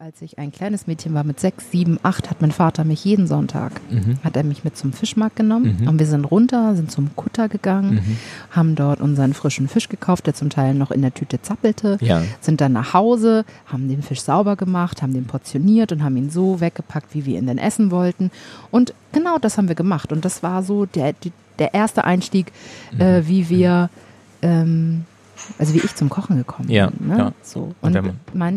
Als ich ein kleines Mädchen war mit sechs, sieben, acht, hat mein Vater mich jeden Sonntag, Mhm. hat er mich mit zum Fischmarkt genommen Mhm. und wir sind runter, sind zum Kutter gegangen, Mhm. haben dort unseren frischen Fisch gekauft, der zum Teil noch in der Tüte zappelte, Ja. sind dann nach Hause, haben den Fisch sauber gemacht, haben den portioniert und haben ihn so weggepackt, wie wir ihn denn essen wollten. Und genau das haben wir gemacht. Und das war so der, der erste Einstieg, äh, Mhm. wie wir, ähm, also wie ich zum Kochen gekommen Ja, bin. Ne? ja. So. Und Und, mein,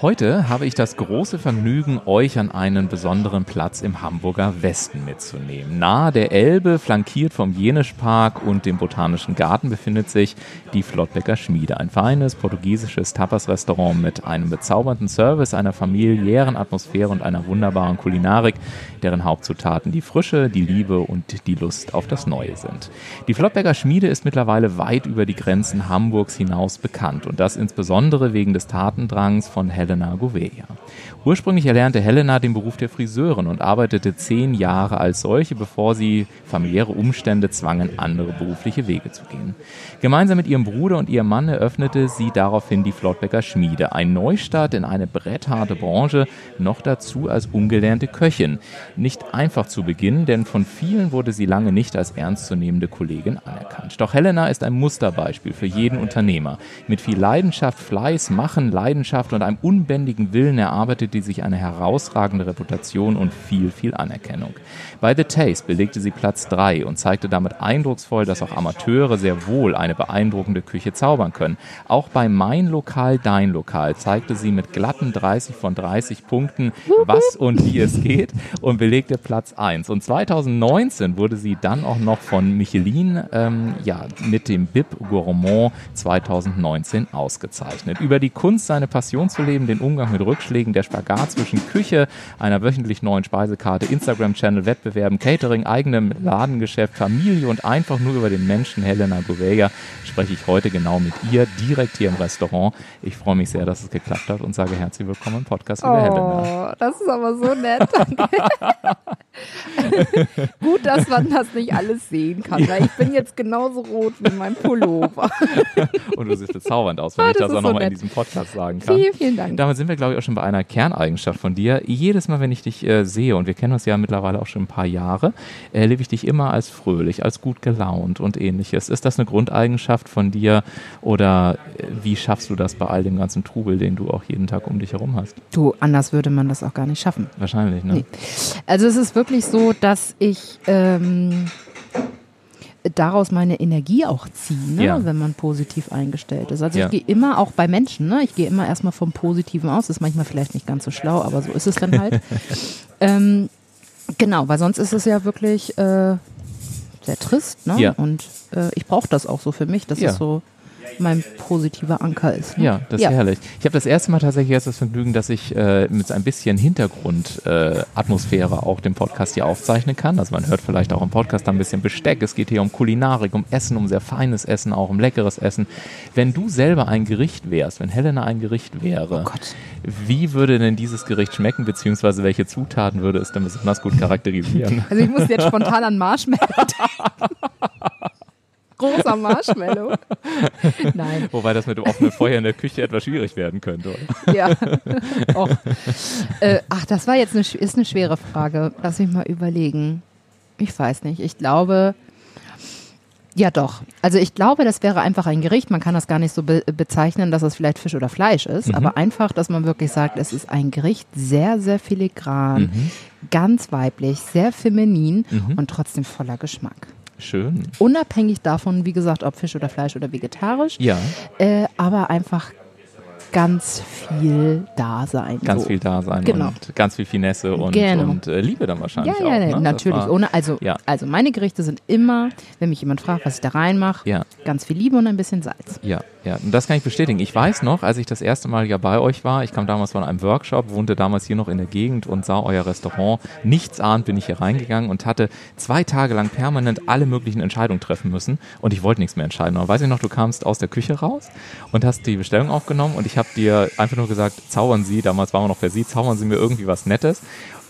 Heute habe ich das große Vergnügen, euch an einen besonderen Platz im Hamburger Westen mitzunehmen. Nahe der Elbe, flankiert vom Jenischpark und dem Botanischen Garten, befindet sich die Flottbecker Schmiede. Ein feines portugiesisches Tapas-Restaurant mit einem bezaubernden Service, einer familiären Atmosphäre und einer wunderbaren Kulinarik, deren Hauptzutaten die Frische, die Liebe und die Lust auf das Neue sind. Die Flottbecker Schmiede ist mittlerweile weit über die Grenzen Hamburgs hinaus bekannt und das insbesondere wegen des Tatendrangs von Helena Gouveia. Ursprünglich erlernte Helena den Beruf der Friseurin und arbeitete zehn Jahre als solche, bevor sie familiäre Umstände zwangen, andere berufliche Wege zu gehen. Gemeinsam mit ihrem Bruder und ihrem Mann eröffnete sie daraufhin die Flottbecker Schmiede, ein Neustart in eine brettharte Branche, noch dazu als ungelernte Köchin. Nicht einfach zu Beginn, denn von vielen wurde sie lange nicht als ernstzunehmende Kollegin anerkannt. Doch Helena ist ein Musterbeispiel für jeden Unternehmer. Mit viel Leidenschaft, Fleiß, Machen, Leidenschaft und einem unbändigen Willen erarbeitete sie sich eine herausragende Reputation und viel, viel Anerkennung. Bei The Taste belegte sie Platz 3 und zeigte damit eindrucksvoll, dass auch Amateure sehr wohl eine beeindruckende Küche zaubern können. Auch bei Mein Lokal, Dein Lokal zeigte sie mit glatten 30 von 30 Punkten, was und wie es geht und belegte Platz 1. Und 2019 wurde sie dann auch noch von Michelin ähm, ja, mit dem Bib Gourmand 2019 ausgezeichnet. Über die Kunst, seine Passion zu leben, den Umgang mit Rückschlägen, der Spagat zwischen Küche, einer wöchentlich neuen Speisekarte, Instagram-Channel, Wettbewerben, Catering, eigenem Ladengeschäft, Familie und einfach nur über den Menschen Helena Gouveia spreche ich heute genau mit ihr, direkt hier im Restaurant. Ich freue mich sehr, dass es geklappt hat und sage herzlich willkommen im Podcast, liebe Helena. Oh, das ist aber so nett. Gut, dass man das nicht alles sehen kann, weil ich bin jetzt genauso rot wie mein Pullover. Und du siehst bezaubernd aus, wenn Ah, ich das das auch so nochmal in diesem Podcast sagen kann. Vielen, vielen Dank. Damit sind wir, glaube ich, auch schon bei einer Kerneigenschaft von dir. Jedes Mal, wenn ich dich äh, sehe, und wir kennen uns ja mittlerweile auch schon ein paar Jahre, erlebe ich dich immer als fröhlich, als gut gelaunt und ähnliches. Ist das eine Grundeigenschaft von dir oder äh, wie schaffst du das bei all dem ganzen Trubel, den du auch jeden Tag um dich herum hast? Du, anders würde man das auch gar nicht schaffen. Wahrscheinlich, ne? Nee. Also es ist wirklich so, dass ich ähm, daraus meine Energie auch ziehe, ne? Ja. wenn man positiv eingestellt ist. Also Ja. ich gehe immer auch bei Menschen, ne? ich gehe immer erstmal vom Positiven aus. ist manchmal vielleicht nicht ganz so schlau, aber so ist es dann halt. ähm, genau, weil sonst ist es ja wirklich äh, sehr trist. Ne? Ja. Und äh, ich brauche das auch so für mich, dass Ja. es so mein positiver Anker ist. Ne? Ja, das ist Ja. herrlich. Ich habe das erste Mal tatsächlich jetzt das Vergnügen, dass ich äh, mit so ein bisschen Hintergrundatmosphäre äh, Atmosphäre auch den Podcast hier aufzeichnen kann. Also man hört vielleicht auch im Podcast ein bisschen Besteck. Es geht hier um Kulinarik, um Essen, um sehr feines Essen, auch um leckeres Essen. Wenn du selber ein Gericht wärst, wenn Helena ein Gericht wäre, Oh Gott. wie würde denn dieses Gericht schmecken, beziehungsweise welche Zutaten würde es denn besonders gut charakterisieren? Also ich muss jetzt spontan an Marshmallow denken. Großer Marshmallow. Nein, Wobei das mit dem offenen Feuer in der Küche etwas schwierig werden könnte. Oder? ja. Och. Äh, ach, das war jetzt eine, ist eine schwere Frage. Lass mich mal überlegen. Ich weiß nicht. Ich glaube, ja doch. Also ich glaube, das wäre einfach ein Gericht. Man kann das gar nicht so be bezeichnen, dass es vielleicht Fisch oder Fleisch ist, aber einfach, dass man wirklich sagt, es ist ein Gericht sehr, sehr filigran, ganz weiblich, sehr feminin und trotzdem voller Geschmack. Schön. Unabhängig davon, wie gesagt, ob Fisch oder Fleisch oder vegetarisch. Ja. Äh, aber einfach ganz viel Dasein. Ganz so. viel Dasein Genau. und ganz viel Finesse und, Genau. und äh, Liebe dann wahrscheinlich Ja, auch. ja, ne? Natürlich. war- Ohne, also, Ja. also meine Gerichte sind immer, wenn mich jemand fragt, was ich da reinmache, Ja. ganz viel Liebe und ein bisschen Salz. Ja, ja, und das kann ich bestätigen. Ich weiß noch, als ich das erste Mal ja bei euch war, ich kam damals von einem Workshop, wohnte damals hier noch in der Gegend und sah euer Restaurant. Nichtsahnd bin ich hier reingegangen und hatte zwei Tage lang permanent alle möglichen Entscheidungen treffen müssen und ich wollte nichts mehr entscheiden. Und weiß ich noch, du kamst aus der Küche raus und hast die Bestellung aufgenommen und ich habe dir einfach nur gesagt, zaubern Sie, damals waren wir noch per Sie, zaubern Sie mir irgendwie was Nettes.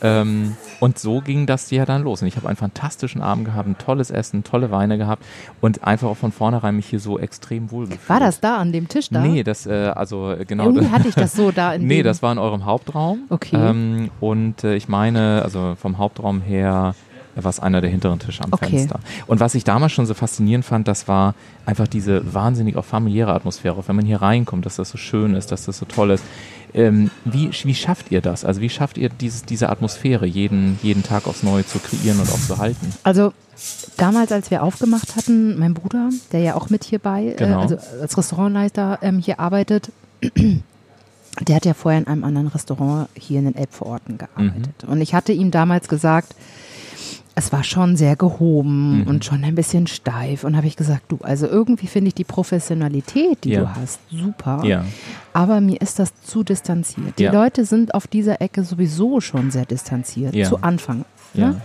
Ähm, und so ging das ja dann los. Und ich habe einen fantastischen Abend gehabt, ein tolles Essen, tolle Weine gehabt und einfach auch von vornherein mich hier so extrem wohl gefühlt. War das da an dem Tisch da? Nee, das, äh, also genau. Irgendwie hatte ich das so da in nee, das war in eurem Hauptraum. Okay. Ähm, und äh, ich meine, also vom Hauptraum her war es einer der hinteren Tische am Okay. Fenster. Und was ich damals schon so faszinierend fand, das war einfach diese wahnsinnig auch familiäre Atmosphäre. Wenn man hier reinkommt, dass das so schön ist, dass das so toll ist. Ähm, wie, wie schafft ihr das? Also wie schafft ihr dieses, diese Atmosphäre jeden, jeden Tag aufs Neue zu kreieren und auch zu halten? Also damals, als wir aufgemacht hatten, mein Bruder, der ja auch mit hierbei, Genau. äh, also als Restaurantleiter ähm, hier arbeitet, der hat ja vorher in einem anderen Restaurant hier in den Elbvororten gearbeitet. Und ich hatte ihm damals gesagt, es war schon sehr gehoben Mhm. und schon ein bisschen steif. Und habe ich gesagt, du, also irgendwie finde ich die Professionalität, die Ja. du hast, super. Ja. Aber mir ist das zu distanziert. Die Ja. Leute sind auf dieser Ecke sowieso schon sehr distanziert, zu Anfang. Ne?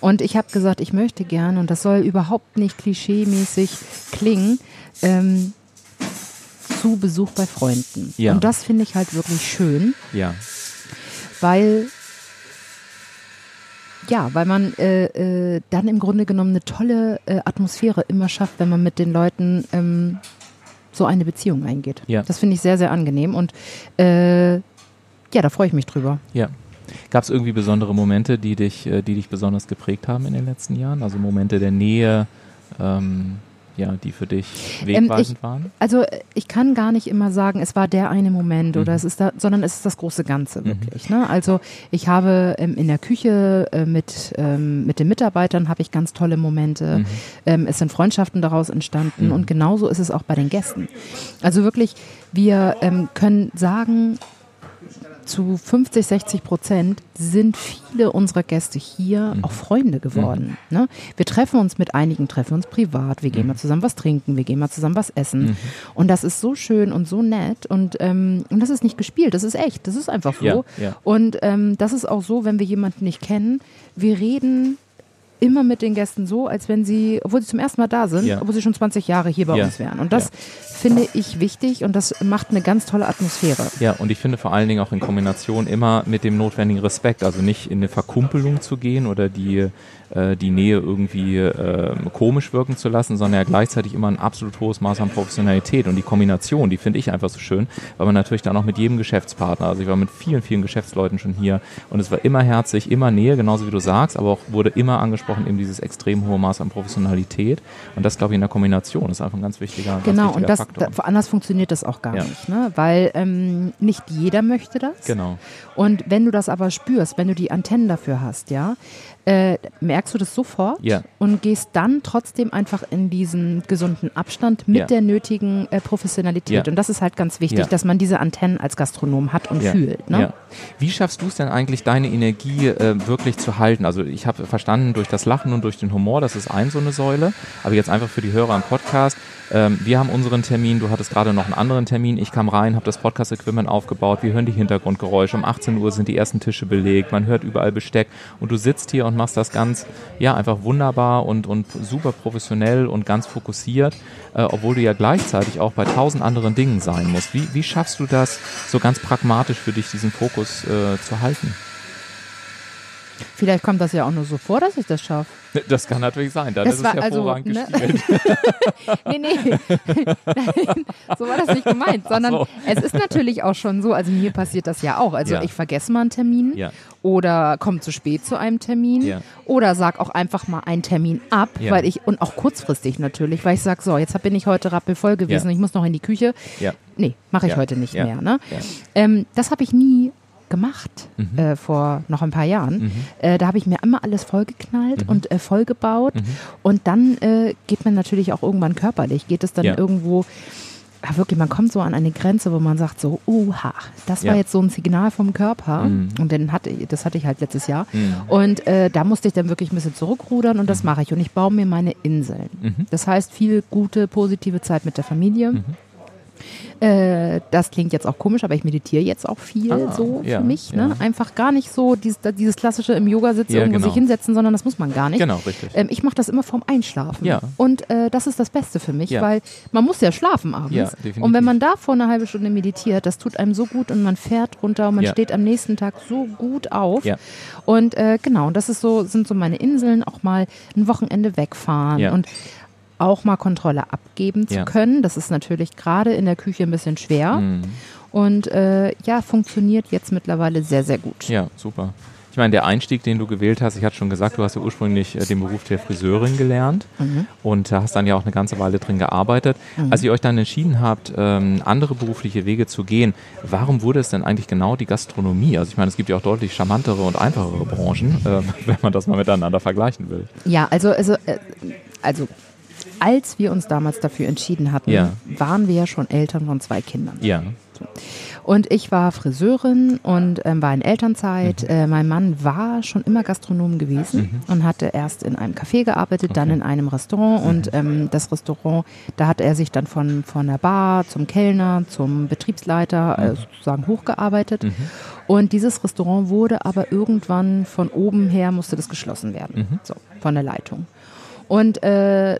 Und ich habe gesagt, ich möchte gern, und das soll überhaupt nicht klischeemäßig klingen, ähm, zu Besuch bei Freunden. Und das finde ich halt wirklich schön, weil ja, weil man äh, äh, dann im Grunde genommen eine tolle äh, Atmosphäre immer schafft, wenn man mit den Leuten ähm, so eine Beziehung eingeht. Ja. Das finde ich sehr, sehr angenehm und äh, ja, da freue ich mich drüber. Ja. Gab es irgendwie besondere Momente, die dich, äh, die dich besonders geprägt haben in den letzten Jahren? Also Momente der Nähe, ähm, ja, die für dich Ähm, wegweisend ich- waren? Also ich kann gar nicht immer sagen, es war der eine Moment oder Mhm. es ist da, sondern es ist das große Ganze wirklich. Ne? Also ich habe ähm, in der Küche äh, mit ähm, mit den Mitarbeitern habe ich ganz tolle Momente. Mhm. Ähm, es sind Freundschaften daraus entstanden Mhm. und genauso ist es auch bei den Gästen. Also wirklich, wir ähm, können sagen, zu 50, 60 Prozent sind viele unserer Gäste hier Mhm. auch Freunde geworden. Ne? Wir treffen uns mit einigen, treffen uns privat, wir gehen Mhm. mal zusammen was trinken, wir gehen mal zusammen was essen. Mhm. Und das ist so schön und so nett und, ähm, und das ist nicht gespielt, das ist echt, das ist einfach so. Ja, ja. Und ähm, das ist auch so, wenn wir jemanden nicht kennen, wir reden immer mit den Gästen so, als wenn sie, obwohl sie zum ersten Mal da sind, Ja. obwohl sie schon 20 Jahre hier bei Ja. uns wären. Und das Ja. finde ich wichtig und das macht eine ganz tolle Atmosphäre. Ja, und ich finde vor allen Dingen auch in Kombination immer mit dem notwendigen Respekt, also nicht in eine Verkumpelung zu gehen oder die, äh, die Nähe irgendwie äh, komisch wirken zu lassen, sondern ja gleichzeitig immer ein absolut hohes Maß an Professionalität und die Kombination, die finde ich einfach so schön, weil man natürlich dann auch mit jedem Geschäftspartner, also ich war mit vielen, vielen Geschäftsleuten schon hier und es war immer herzlich, immer Nähe, genauso wie du sagst, aber auch wurde immer angesprochen eben dieses extrem hohe Maß an Professionalität und das glaube ich in der Kombination ist einfach ein ganz wichtiger, ganz Genau, wichtiger und das, Faktor. da, anders funktioniert das auch gar Ja. nicht, ne? weil ähm, nicht jeder möchte das. genau. Und wenn du das aber spürst, wenn du die Antennen dafür hast, ja, äh, merkst du das sofort Ja. und gehst dann trotzdem einfach in diesen gesunden Abstand mit Ja. der nötigen äh, Professionalität. Ja. Und das ist halt ganz wichtig, Ja. dass man diese Antennen als Gastronom hat und Ja, fühlt. Ne? Wie schaffst du es denn eigentlich, deine Energie äh, wirklich zu halten? Also ich habe verstanden, durch das Lachen und durch den Humor, das ist ein so eine Säule. Aber jetzt einfach für die Hörer am Podcast. Ähm, wir haben unseren Termin, du hattest gerade noch einen anderen Termin. Ich kam rein, habe das Podcast-Equipment aufgebaut. Wir hören die Hintergrundgeräusche. Um 18 Uhr sind die ersten Tische belegt. Man hört überall Besteck. Und du sitzt hier und machst das ganz, ja, einfach wunderbar und, und super professionell und ganz fokussiert, äh, obwohl du ja gleichzeitig auch bei tausend anderen Dingen sein musst. Wie, wie schaffst du das so ganz pragmatisch für dich, diesen Fokus äh, zu halten? Vielleicht kommt das ja auch nur so vor, dass ich das schaffe. Das kann natürlich sein, dann Das ist es war also, hervorragend ne? gespielt. Nee, nee. Nein, so war das nicht gemeint, sondern so. es ist natürlich auch schon so, also mir passiert das ja auch. Also Ja. ich vergesse mal einen Termin Ja. oder komme zu spät zu einem Termin Ja. oder sag auch einfach mal einen Termin ab, weil ich, und auch kurzfristig natürlich, weil ich sag, so, jetzt bin ich heute rappelvoll gewesen, Ja. ich muss noch in die Küche. Ja. Nee, mache ich heute nicht mehr. Ne? Ähm, das habe ich nie gemacht Mhm. äh, vor noch ein paar Jahren. Mhm. Äh, da habe ich mir immer alles vollgeknallt Mhm. und äh, vollgebaut. Mhm. Und dann äh, geht man natürlich auch irgendwann körperlich, geht es dann Ja. irgendwo ja, wirklich, man kommt so an eine Grenze, wo man sagt so, uha, das war Ja. jetzt so ein Signal vom Körper. Mhm. Und den hatte, das hatte ich halt letztes Jahr. Mhm. Und äh, da musste ich dann wirklich ein bisschen zurückrudern und das mache ich. Und ich baue mir meine Inseln. Mhm. Das heißt, viel gute, positive Zeit mit der Familie. Äh, das klingt jetzt auch komisch, aber ich meditiere jetzt auch viel Ah, so ja, für mich. ja. Ne? Einfach gar nicht so dieses, dieses klassische im Yoga sitzen, Ja, irgendwo genau. sich hinsetzen, sondern das muss man gar nicht. Genau, richtig. Ähm, ich mache das immer vorm Einschlafen. Ja. Und äh, das ist das Beste für mich, Ja. weil man muss ja schlafen abends. Ja, definitiv. und wenn man davor eine halbe Stunde meditiert, das tut einem so gut und man fährt runter und man Ja. steht am nächsten Tag so gut auf. Ja. Und äh, genau, das ist so, sind so meine Inseln, auch mal ein Wochenende wegfahren Ja. und auch mal Kontrolle abgeben zu Ja. können. Das ist natürlich gerade in der Küche ein bisschen schwer. Mhm. Und äh, ja, funktioniert jetzt mittlerweile sehr, sehr gut. Ja, super. Ich meine, der Einstieg, den du gewählt hast, ich hatte schon gesagt, du hast ja ursprünglich äh, den Beruf der Friseurin gelernt Mhm. und äh, hast dann ja auch eine ganze Weile drin gearbeitet. Als ihr euch dann entschieden habt, ähm, andere berufliche Wege zu gehen, warum wurde es denn eigentlich genau die Gastronomie? Also ich meine, es gibt ja auch deutlich charmantere und einfachere Branchen, äh, wenn man das mal miteinander vergleichen will. Ja, also, also, äh, also als wir uns damals dafür entschieden hatten, Ja. waren wir ja schon Eltern von zwei Kindern. Ja. Und ich war Friseurin und ähm, war in Elternzeit. Mhm. Äh, mein Mann war schon immer Gastronom gewesen und hatte erst in einem Café gearbeitet, dann Okay. in einem Restaurant. Mhm. Und ähm, das Restaurant, da hat er sich dann von, von der Bar zum Kellner, zum Betriebsleiter äh, sozusagen hochgearbeitet. Mhm. Und dieses Restaurant wurde aber irgendwann von oben her, musste das geschlossen werden, Mhm. so, von der Leitung. Und äh,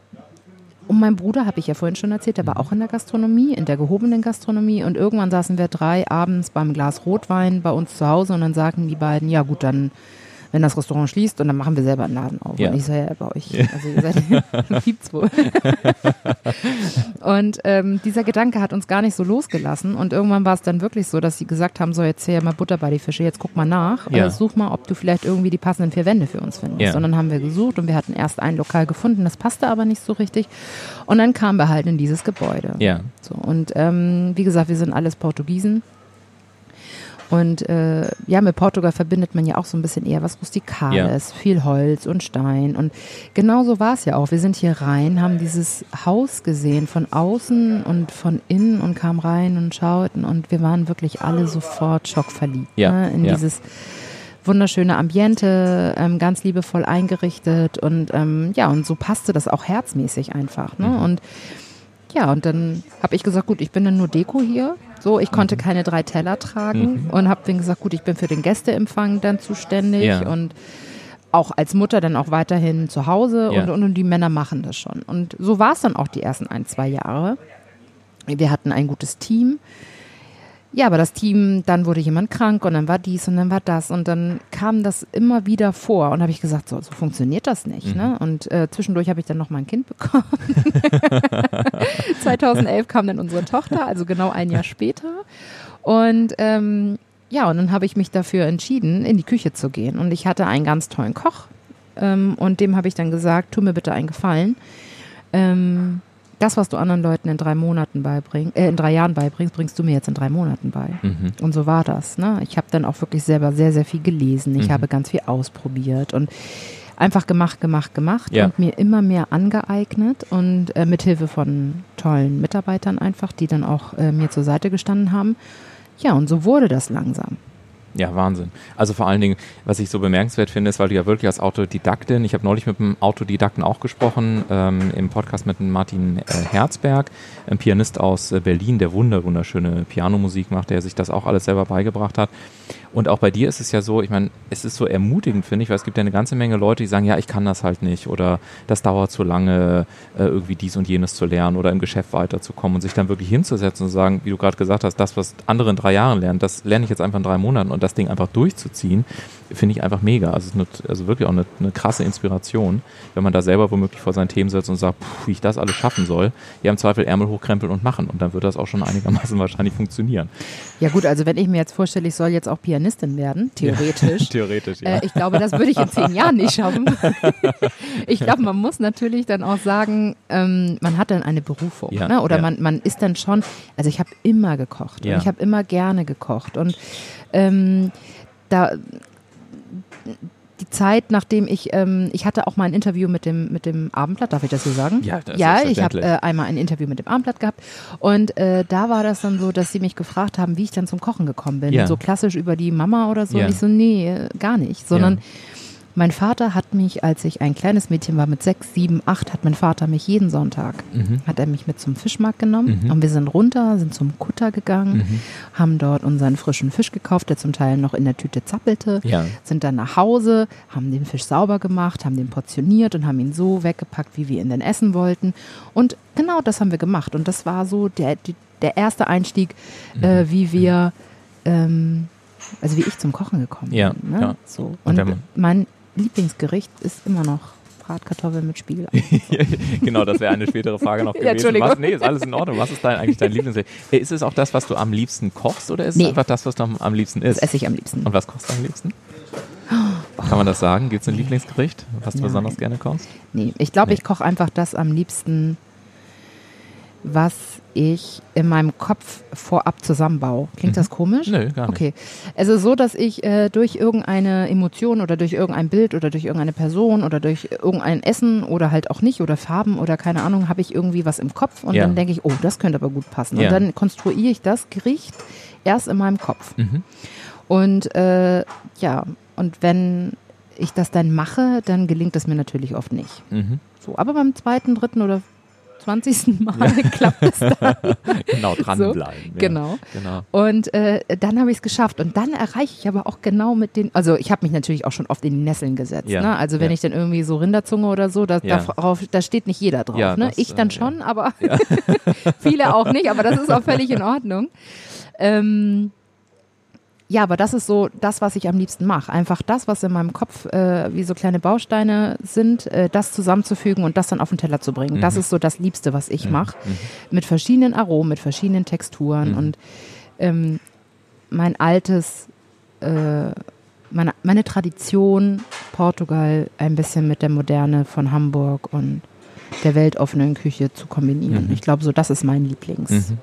und mein Bruder, habe ich ja vorhin schon erzählt, der war auch in der Gastronomie, in der gehobenen Gastronomie. Und irgendwann saßen wir drei abends beim Glas Rotwein bei uns zu Hause und dann sagten die beiden, ja gut, dann, wenn das Restaurant schließt, und dann machen wir selber einen Laden auf. Ja. Und ich so, ja, bei euch, also ihr seid, gibt's wohl. und ähm, dieser Gedanke hat uns gar nicht so losgelassen. Und irgendwann war es dann wirklich so, dass sie gesagt haben, so jetzt hier mal Butter bei die Fische, jetzt guck mal nach, Ja. such mal, ob du vielleicht irgendwie die passenden vier Wände für uns findest. Ja. Und dann haben wir gesucht und wir hatten erst ein Lokal gefunden, das passte aber nicht so richtig. Und dann kamen wir halt in dieses Gebäude. Ja. So, und ähm, wie gesagt, wir sind alles Portugiesen. Und äh, ja, mit Portugal verbindet man ja auch so ein bisschen eher was Rustikales, viel Holz und Stein. Und genau so war es ja auch. Wir sind hier rein, haben dieses Haus gesehen von außen und von innen und kamen rein und schauten. Und wir waren wirklich alle sofort schockverliebt Ja, ne, in ja. dieses wunderschöne Ambiente, ähm, ganz liebevoll eingerichtet. Und ähm, ja, und so passte das auch herzmäßig einfach. Ne? Mhm. Und ja, und dann habe ich gesagt, gut, ich bin dann nur Deko hier. So, ich Mhm. konnte keine drei Teller tragen und habe dann gesagt, gut, ich bin für den Gästeempfang dann zuständig Ja. und auch als Mutter dann auch weiterhin zu Hause Ja. und, und, und die Männer machen das schon. Und so war es dann auch die ersten ein, zwei Jahre. Wir hatten ein gutes Team. Ja, aber das Team, dann wurde jemand krank und dann war dies und dann war das und dann kam das immer wieder vor und habe ich gesagt, so, so funktioniert das nicht. Mhm. Ne? Und äh, zwischendurch habe ich dann noch mal ein Kind bekommen. 2011 kam dann unsere Tochter, also genau ein Jahr später. Und ähm, ja, und dann habe ich mich dafür entschieden, in die Küche zu gehen. Und ich hatte einen ganz tollen Koch ähm, und dem habe ich dann gesagt, tu mir bitte einen Gefallen. Ähm, das, was du anderen Leuten in drei Monaten beibringst, äh, in drei Jahren beibringst, bringst du mir jetzt in drei Monaten bei. Mhm. Und so war das. Ne? Ich habe dann auch wirklich selber sehr, sehr viel gelesen. Ich Mhm. habe ganz viel ausprobiert und einfach gemacht, gemacht, gemacht Ja. und mir immer mehr angeeignet und äh, mit Hilfe von tollen Mitarbeitern einfach, die dann auch äh, mir zur Seite gestanden haben. Ja, und so wurde das langsam. Ja, Wahnsinn. Also vor allen Dingen, was ich so bemerkenswert finde, ist, weil du ja wirklich als Autodidaktin, ich habe neulich mit einem Autodidakten auch gesprochen, ähm, im Podcast mit Martin äh, Herzberg, ein Pianist aus äh, Berlin, der wunder, wunderschöne Pianomusik macht, der sich das auch alles selber beigebracht hat. Und auch bei dir ist es ja so, ich meine, es ist so ermutigend, finde ich, weil es gibt ja eine ganze Menge Leute, die sagen, ja, ich kann das halt nicht oder das dauert zu lange, äh, irgendwie dies und jenes zu lernen oder im Geschäft weiterzukommen und sich dann wirklich hinzusetzen und sagen, wie du gerade gesagt hast, das, was andere in drei Jahren lernen, das lerne ich jetzt einfach in drei Monaten und das Ding einfach durchzuziehen, finde ich einfach mega. Also, eine, also wirklich auch eine, eine krasse Inspiration, wenn man da selber womöglich vor seinen Themen sitzt und sagt, puh, wie ich das alles schaffen soll. Ja, im Zweifel Ärmel hochkrempeln und machen und dann wird das auch schon einigermaßen wahrscheinlich funktionieren. Ja gut, also wenn ich mir jetzt vorstelle, ich soll jetzt auch Pianistin werden, theoretisch. Theoretisch, Äh, ich glaube, das würde ich in zehn Jahren nicht schaffen. ich glaube, man muss natürlich dann auch sagen, ähm, man hat dann eine Berufung. Ja, ne? Oder ja. man, man ist dann schon, also ich habe immer gekocht Ja. und ich habe immer gerne gekocht. Und ähm, da die Zeit, nachdem ich, ähm, ich hatte auch mal ein Interview mit dem, mit dem Abendblatt, darf ich das so sagen? Ja, das ist ja ich habe äh, einmal ein Interview mit dem Abendblatt gehabt und äh, da war das dann so, dass sie mich gefragt haben, wie ich dann zum Kochen gekommen bin. Ja. So klassisch über die Mama oder so. Ja. Und ich so, nee, gar nicht. Sondern Ja. Mein Vater hat mich, als ich ein kleines Mädchen war mit sechs, sieben, acht, hat mein Vater mich jeden Sonntag, Mhm. hat er mich mit zum Fischmarkt genommen und wir sind runter, sind zum Kutter gegangen, Mhm. haben dort unseren frischen Fisch gekauft, der zum Teil noch in der Tüte zappelte, Ja. sind dann nach Hause, haben den Fisch sauber gemacht, haben den portioniert und haben ihn so weggepackt, wie wir ihn denn essen wollten. Und genau das haben wir gemacht. Und das war so der, der erste Einstieg, Mhm. äh, wie wir, ähm, also wie ich zum Kochen gekommen Ja, bin. Ne? ja. So. Und Und, mein Lieblingsgericht ist immer noch Bratkartoffeln mit Spiegelei. genau, das wäre eine spätere Frage noch gewesen. Entschuldigung. Was, nee, ist alles in Ordnung. Was ist dein, eigentlich dein Lieblingsgericht? Äh, Ist es auch das, was du am liebsten kochst oder ist Nee. es einfach das, was du am, liebsten Das isst? esse ich am liebsten. Und was kochst du am liebsten? Kann man das sagen? Gibt es ein Lieblingsgericht, was du Nein. besonders gerne kochst? Nee, ich glaube, Nee. ich koche einfach das am liebsten, was ich in meinem Kopf vorab zusammenbaue. Klingt das komisch? Mhm. Nö, gar nicht. Okay. Also so, dass ich äh, durch irgendeine Emotion oder durch irgendein Bild oder durch irgendeine Person oder durch irgendein Essen oder halt auch nicht oder Farben oder keine Ahnung, habe ich irgendwie was im Kopf und Ja. dann denke ich, oh, das könnte aber gut passen. Ja. Und dann konstruiere ich das Gericht erst in meinem Kopf. Mhm. Und äh, ja, und wenn ich das dann mache, dann gelingt es mir natürlich oft nicht. Mhm. So, aber beim zweiten, dritten oder zwanzigsten Mal klappt es dann. Genau, dranbleiben. ja. Genau. genau. Und äh, dann habe ich es geschafft. Und dann erreiche ich aber auch genau mit den, also ich habe mich natürlich auch schon oft in die Nesseln gesetzt. Ne? Also wenn ich dann irgendwie so Rinderzunge oder so, da, darauf, da steht nicht jeder drauf. Ne? das, ich dann äh, schon, aber viele auch nicht. Aber das ist auch völlig in Ordnung. Ähm, ja, aber das ist so das, was ich am liebsten mache. Einfach das, was in meinem Kopf äh, wie so kleine Bausteine sind, äh, das zusammenzufügen und das dann auf den Teller zu bringen. Das Mhm. ist so das Liebste, was ich mache. Mit verschiedenen Aromen, mit verschiedenen Texturen Mhm. und ähm, mein altes, äh, meine, meine Tradition Portugal ein bisschen mit der Moderne von Hamburg und der weltoffenen Küche zu kombinieren. Mhm. Ich glaube, so das ist mein Lieblings. Mhm.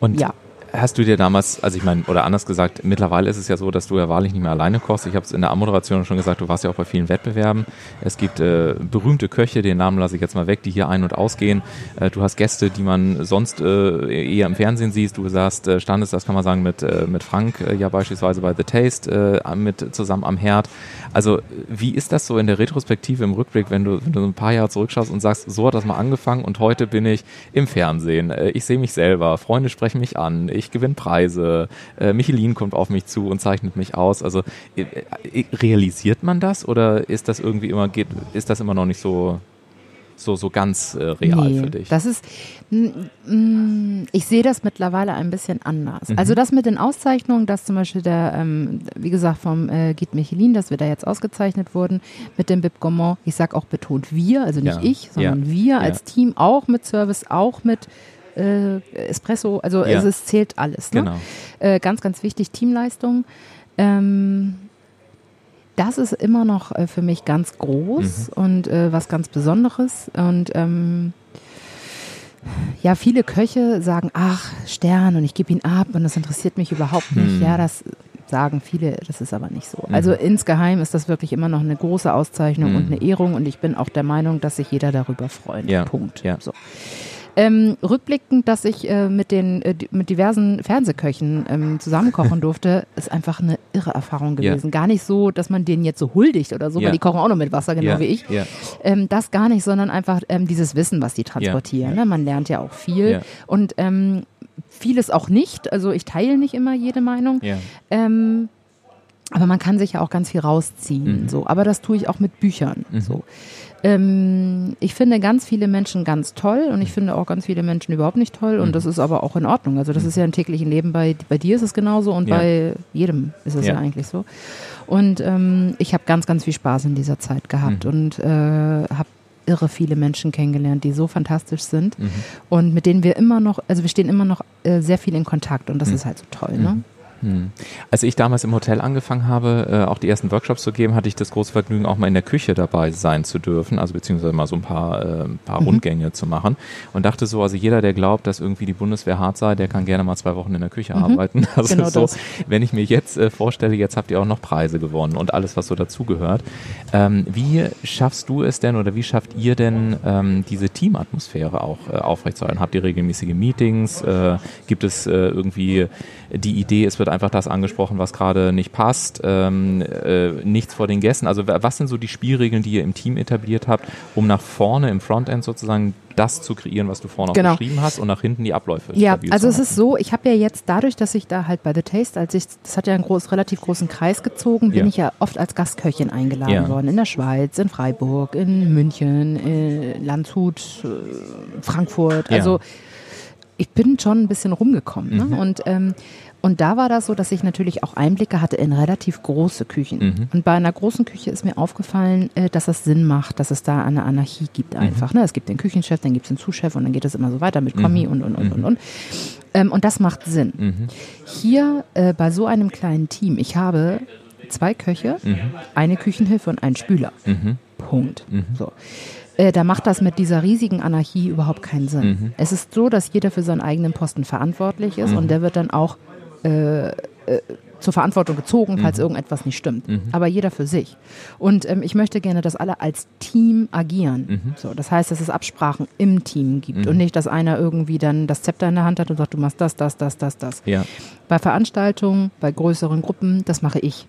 Und Ja. Hast du dir damals, also ich meine, oder anders gesagt, mittlerweile ist es ja so, dass du ja wahrlich nicht mehr alleine kochst. Ich habe es in der Anmoderation schon gesagt, du warst ja auch bei vielen Wettbewerben. Es gibt äh, berühmte Köche, den Namen lasse ich jetzt mal weg, die hier ein- und ausgehen. Äh, du hast Gäste, die man sonst äh, eher im Fernsehen siehst. Du sagst, äh, standest, das kann man sagen, mit, äh, mit Frank äh, ja beispielsweise bei The Taste äh, mit zusammen am Herd. Also wie ist das so in der Retrospektive, im Rückblick, wenn du, wenn du ein paar Jahre zurückschaust und sagst, so hat das mal angefangen und heute bin ich im Fernsehen, äh, ich sehe mich selber, Freunde sprechen mich an, ich gewinne Preise, äh, Michelin kommt auf mich zu und zeichnet mich aus. Also äh, äh, realisiert man das oder ist das irgendwie immer, geht, ist das immer noch nicht so, so, so ganz äh, real Nee, für dich? Das ist, mm, mm, ich sehe das mittlerweile ein bisschen anders. Mhm. Also das mit den Auszeichnungen, dass zum Beispiel der, ähm, wie gesagt, vom äh, Guide Michelin, dass wir da jetzt ausgezeichnet wurden mit dem Bib Gourmand. Ich sag auch betont wir, also nicht Ja, ich, sondern ja, wir ja. als Team, auch mit Service, auch mit äh, Espresso. Also Ja. es, es zählt alles. Ne? Genau. Äh, ganz, ganz wichtig, Teamleistung. Ähm, das ist immer noch äh, für mich ganz groß Mhm. und äh, was ganz Besonderes. Und ähm, ja, viele Köche sagen, ach, Stern und ich gebe ihn ab und das interessiert mich überhaupt nicht. Mhm. Ja, das sagen viele, das ist aber nicht so. Also insgeheim ist das wirklich immer noch eine große Auszeichnung Mhm. und eine Ehrung und ich bin auch der Meinung, dass sich jeder darüber freut. Ja, Punkt. ja. So. Ähm, rückblickend, dass ich äh, mit den äh, mit diversen Fernsehköchen ähm, zusammenkochen durfte, ist einfach eine irre Erfahrung Ja. gewesen. Gar nicht so, dass man denen jetzt so huldigt oder so, Ja. weil die kochen auch noch mit Wasser, genau ja, wie ich. Ja. Ähm, das gar nicht, sondern einfach ähm, dieses Wissen, was die transportieren. Ne? Man lernt ja auch viel Ja. und ähm, vieles auch nicht. Also ich teile nicht immer jede Meinung. Ja. Ähm, aber man kann sich ja auch ganz viel rausziehen. Mhm. So. Aber das tue ich auch mit Büchern. Mhm. So. Ähm, ich finde ganz viele Menschen ganz toll und ich finde auch ganz viele Menschen überhaupt nicht toll und Mhm. das ist aber auch in Ordnung. Also das ist ja im täglichen Leben, bei, bei dir ist es genauso und Ja. bei jedem ist es ja, Ja. eigentlich so. Und ähm, ich habe ganz, ganz viel Spaß in dieser Zeit gehabt Mhm. und äh, habe irre viele Menschen kennengelernt, die so fantastisch sind Mhm. und mit denen wir immer noch, also wir stehen immer noch äh, sehr viel in Kontakt und das Mhm. ist halt so toll. Ne? Hm. Als ich damals im Hotel angefangen habe, äh, auch die ersten Workshops zu geben, hatte ich das große Vergnügen, auch mal in der Küche dabei sein zu dürfen, also beziehungsweise mal so ein paar, äh, paar mhm. Rundgänge zu machen und dachte so, also jeder, der glaubt, dass irgendwie die Bundeswehr hart sei, der kann gerne mal zwei Wochen in der Küche mhm. arbeiten. Also genau so, das. wenn ich mir jetzt äh, vorstelle, jetzt habt ihr auch noch Preise gewonnen und alles, was so dazugehört. Ähm, wie schaffst du es denn oder wie schafft ihr denn ähm, diese Teamatmosphäre auch äh, aufrechtzuerhalten? Habt ihr regelmäßige Meetings? Äh, gibt es äh, irgendwie die Idee, es wird einfach das angesprochen, was gerade nicht passt, ähm, äh, nichts vor den Gästen. Also was sind so die Spielregeln, die ihr im Team etabliert habt, um nach vorne im Frontend sozusagen das zu kreieren, was du vorne genau. beschrieben hast und nach hinten die Abläufe. Ja, also es ist so, ich habe ja jetzt dadurch, dass ich da halt bei The Taste, als ich, das hat ja einen groß, relativ großen Kreis gezogen, bin ja. ich ja oft als Gastköchin eingeladen ja. worden. In der Schweiz, in Freiburg, in München, in Landshut, äh, Frankfurt. Also ja. ich bin schon ein bisschen rumgekommen. Ne? Mhm. Und ähm, und da war das so, dass ich natürlich auch Einblicke hatte in relativ große Küchen. Mhm. Und bei einer großen Küche ist mir aufgefallen, äh, dass es Sinn macht, dass es da eine Anarchie gibt mhm. einfach. Mhm. Es gibt den Küchenchef, dann gibt es den Zuschef und dann geht es immer so weiter mit Kommi mhm. und, und, und, mhm. und, und. Ähm, und das macht Sinn. Mhm. Hier äh, bei so einem kleinen Team, ich habe zwei Köche, eine Küchenhilfe und einen Spüler. Punkt. So äh, da macht das mit dieser riesigen Anarchie überhaupt keinen Sinn. Mhm. Es ist so, dass jeder für seinen eigenen Posten verantwortlich ist mhm. und der wird dann auch äh, äh, zur Verantwortung gezogen, falls mhm. irgendetwas nicht stimmt. Mhm. Aber jeder für sich. Und ähm, ich möchte gerne, dass alle als Team agieren. Mhm. So, das heißt, dass es Absprachen im Team gibt mhm. und nicht, dass einer irgendwie dann das Zepter in der Hand hat und sagt, du machst das, das, das, das, das. Ja. Bei Veranstaltungen, bei größeren Gruppen, das mache ich.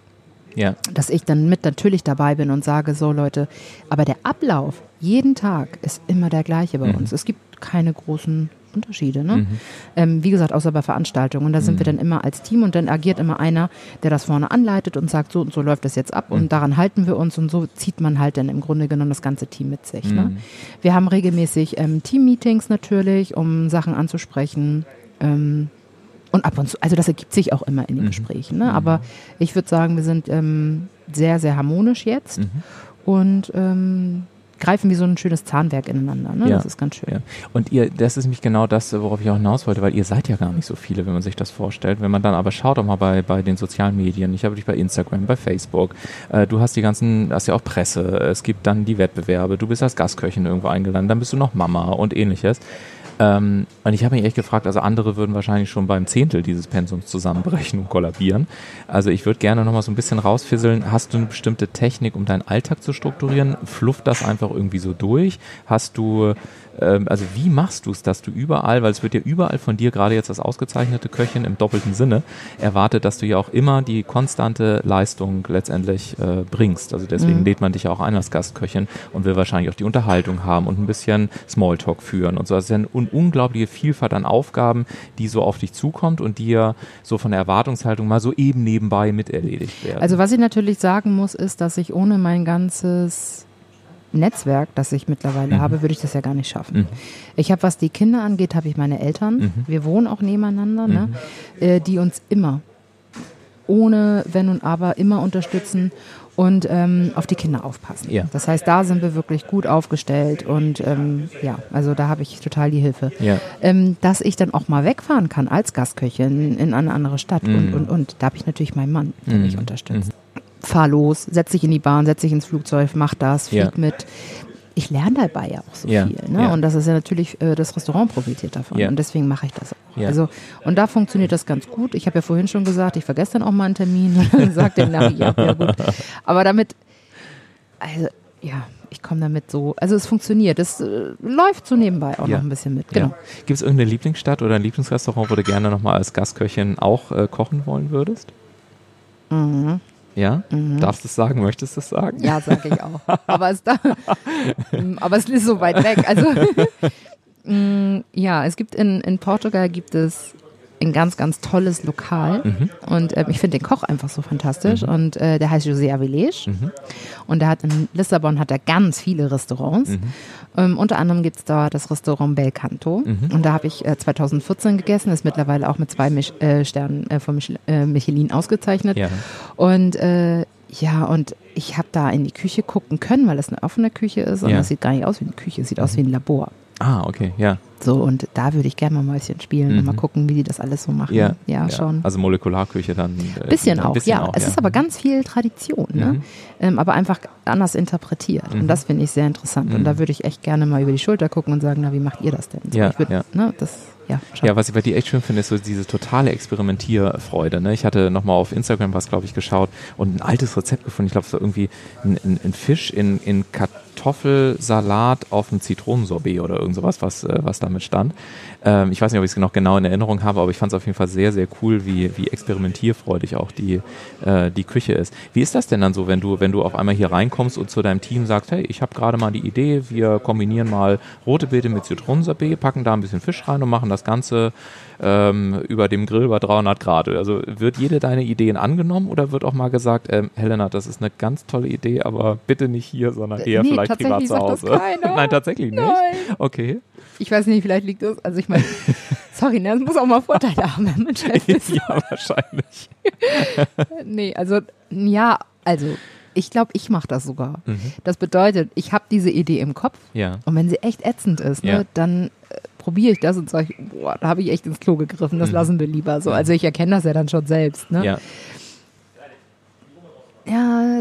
Ja. Dass ich dann mit natürlich dabei bin und sage, so Leute, aber der Ablauf jeden Tag ist immer der gleiche bei mhm. uns. Es gibt keine großen Unterschiede. Ne? Mhm. Ähm, wie gesagt, außer bei Veranstaltungen. Und da sind mhm. wir dann immer als Team und dann agiert immer einer, der das vorne anleitet und sagt, so und so läuft das jetzt ab mhm. und daran halten wir uns und so zieht man halt dann im Grunde genommen das ganze Team mit sich. Ne? Mhm. Wir haben regelmäßig ähm, Team-Meetings natürlich, um Sachen anzusprechen. Ähm, und ab und zu, also das ergibt sich auch immer in den mhm. Gesprächen. Ne? Aber ich würde sagen, wir sind ähm, sehr, sehr harmonisch jetzt. Mhm. Und ähm, greifen wie so ein schönes Zahnwerk ineinander. Ne? Ja. Das ist ganz schön. Ja. Und ihr, das ist nämlich genau das, worauf ich auch hinaus wollte, weil ihr seid ja gar nicht so viele, wenn man sich das vorstellt. Wenn man dann aber schaut auch mal bei, bei den sozialen Medien, ich habe dich bei Instagram, bei Facebook, äh, du hast die ganzen, hast ja auch Presse, es gibt dann die Wettbewerbe, du bist als Gastköchin irgendwo eingeladen, dann bist du noch Mama und ähnliches. Ähm, und ich habe mich echt gefragt, also andere würden wahrscheinlich schon beim Zehntel dieses Pensums zusammenbrechen und kollabieren. Also ich würde gerne nochmal so ein bisschen rausfisseln, hast du eine bestimmte Technik, um deinen Alltag zu strukturieren? Flufft das einfach irgendwie so durch? Hast du ähm, also wie machst du es, dass du überall, weil es wird ja überall von dir, gerade jetzt das ausgezeichnete Köchin im doppelten Sinne, erwartet, dass du ja auch immer die konstante Leistung letztendlich äh, bringst. Also deswegen mhm. lädt man dich ja auch ein als Gastköchin und will wahrscheinlich auch die Unterhaltung haben und ein bisschen Smalltalk führen und so. Das ist ja eine un unglaubliche Vielfalt an Aufgaben, die so auf dich zukommt und die ja so von der Erwartungshaltung mal so eben nebenbei mit erledigt werden. Also was ich natürlich sagen muss, ist, dass ich ohne mein ganzes Netzwerk, das ich mittlerweile mhm. habe, würde ich das ja gar nicht schaffen. Mhm. Ich habe, was die Kinder angeht, habe ich meine Eltern. Mhm. Wir wohnen auch nebeneinander, ne? Mhm. äh, die uns immer, ohne Wenn und Aber, immer unterstützen und ähm, auf die Kinder aufpassen. Ja. Das heißt, da sind wir wirklich gut aufgestellt und ähm, ja, also da habe ich total die Hilfe. Ja. Ähm, dass ich dann auch mal wegfahren kann als Gastköchin in eine andere Stadt und, mhm. und, und. Da habe ich natürlich meinen Mann, der mich mhm. unterstützt. Mhm fahr los, setz dich in die Bahn, setz dich ins Flugzeug, mach das, flieg ja. mit. Ich lerne dabei ja auch so ja. viel. Ne? Ja. Und das ist ja natürlich, äh, das Restaurant profitiert davon. Und deswegen mache ich das auch. Also, und da funktioniert das ganz gut. Ich habe ja vorhin schon gesagt, ich vergesse dann auch mal einen Termin und dann sagt der Navi, ja, ja gut. Aber damit, also ja, ich komme damit so, also es funktioniert, es äh, läuft so nebenbei auch ja. noch ein bisschen mit. Genau. Ja. Gibt es irgendeine Lieblingsstadt oder ein Lieblingsrestaurant, wo du gerne nochmal als Gastköchin auch äh, kochen wollen würdest? Mhm. Ja? Mhm. Darfst du es sagen? Möchtest du es sagen? Ja, sage ich auch. Aber es, da, aber es ist so weit weg. Also, mm, ja, es gibt in, in Portugal gibt es ein ganz, ganz tolles Lokal. Mhm. Und äh, ich finde den Koch einfach so fantastisch. Mhm. Und äh, der heißt José Avilés. Mhm. Und er hat in Lissabon hat er ganz viele Restaurants. Mhm. Ähm, unter anderem gibt es da das Restaurant Bel Canto. Mhm. Und da habe ich äh, 2014 gegessen, ist mittlerweile auch mit zwei Mich äh, Sternen äh, von Mich äh, Michelin ausgezeichnet. Ja. Und äh, ja, und ich habe da in die Küche gucken können, weil es eine offene Küche ist und ja. das sieht gar nicht aus wie eine Küche, es sieht aus wie ein Labor. Ah, okay, ja. So, und da würde ich gerne mal Mäuschen spielen und Mhm. mal gucken, wie die das alles so machen. Ja, ja, schon. Also Molekularküche dann. äh, Bisschen auch, bisschen ja. es ist aber ganz viel Tradition, ne? Mhm. ähm, aber einfach anders interpretiert. Mhm. Und das finde ich sehr interessant. Mhm. Und da würde ich echt gerne mal über die Schulter gucken und sagen, na, wie macht ihr das denn? So, Ja, würd, ja. Ne, das, ja. Ja, was ich bei dir echt schön finde, ist so diese totale Experimentierfreude. Ne? Ich hatte nochmal auf Instagram was, glaube ich, geschaut und ein altes Rezept gefunden. Ich glaube, so irgendwie ein, ein, ein Fisch in, in Kartoffelsalat auf einem Zitronensorbet oder irgend sowas, was, äh, was damit stand. Ähm, ich weiß nicht, ob ich es noch genau in Erinnerung habe, aber ich fand es auf jeden Fall sehr, sehr cool, wie, wie experimentierfreudig auch die, äh, die Küche ist. Wie ist das denn dann so, wenn du, wenn du auf einmal hier reinkommst und zu deinem Team sagst, hey, ich habe gerade mal die Idee, wir kombinieren mal rote Beete mit Zitronensorbet, packen da ein bisschen Fisch rein und machen das Ganze ähm, über dem Grill bei 300 Grad. Also wird jede deine Ideen angenommen oder wird auch mal gesagt, ähm, Helena, das ist eine ganz tolle Idee, aber bitte nicht hier, sondern eher Nee, vielleicht privat zu Hause? Nein, tatsächlich nicht. Nein. Okay. Ich weiß nicht, vielleicht liegt das, also ich meine, sorry, ne, das muss auch mal Vorteile haben, wenn man Chef ist. ja, wahrscheinlich. Nee, also, ja, also, ich glaube, ich mache das sogar. Mhm. Das bedeutet, ich habe diese Idee im Kopf Ja. und wenn sie echt ätzend ist, ne, Ja. dann äh, probiere ich das und sage, boah, da habe ich echt ins Klo gegriffen, das Mhm. lassen wir lieber so. Also ich erkenne das ja dann schon selbst. Ne? Ja.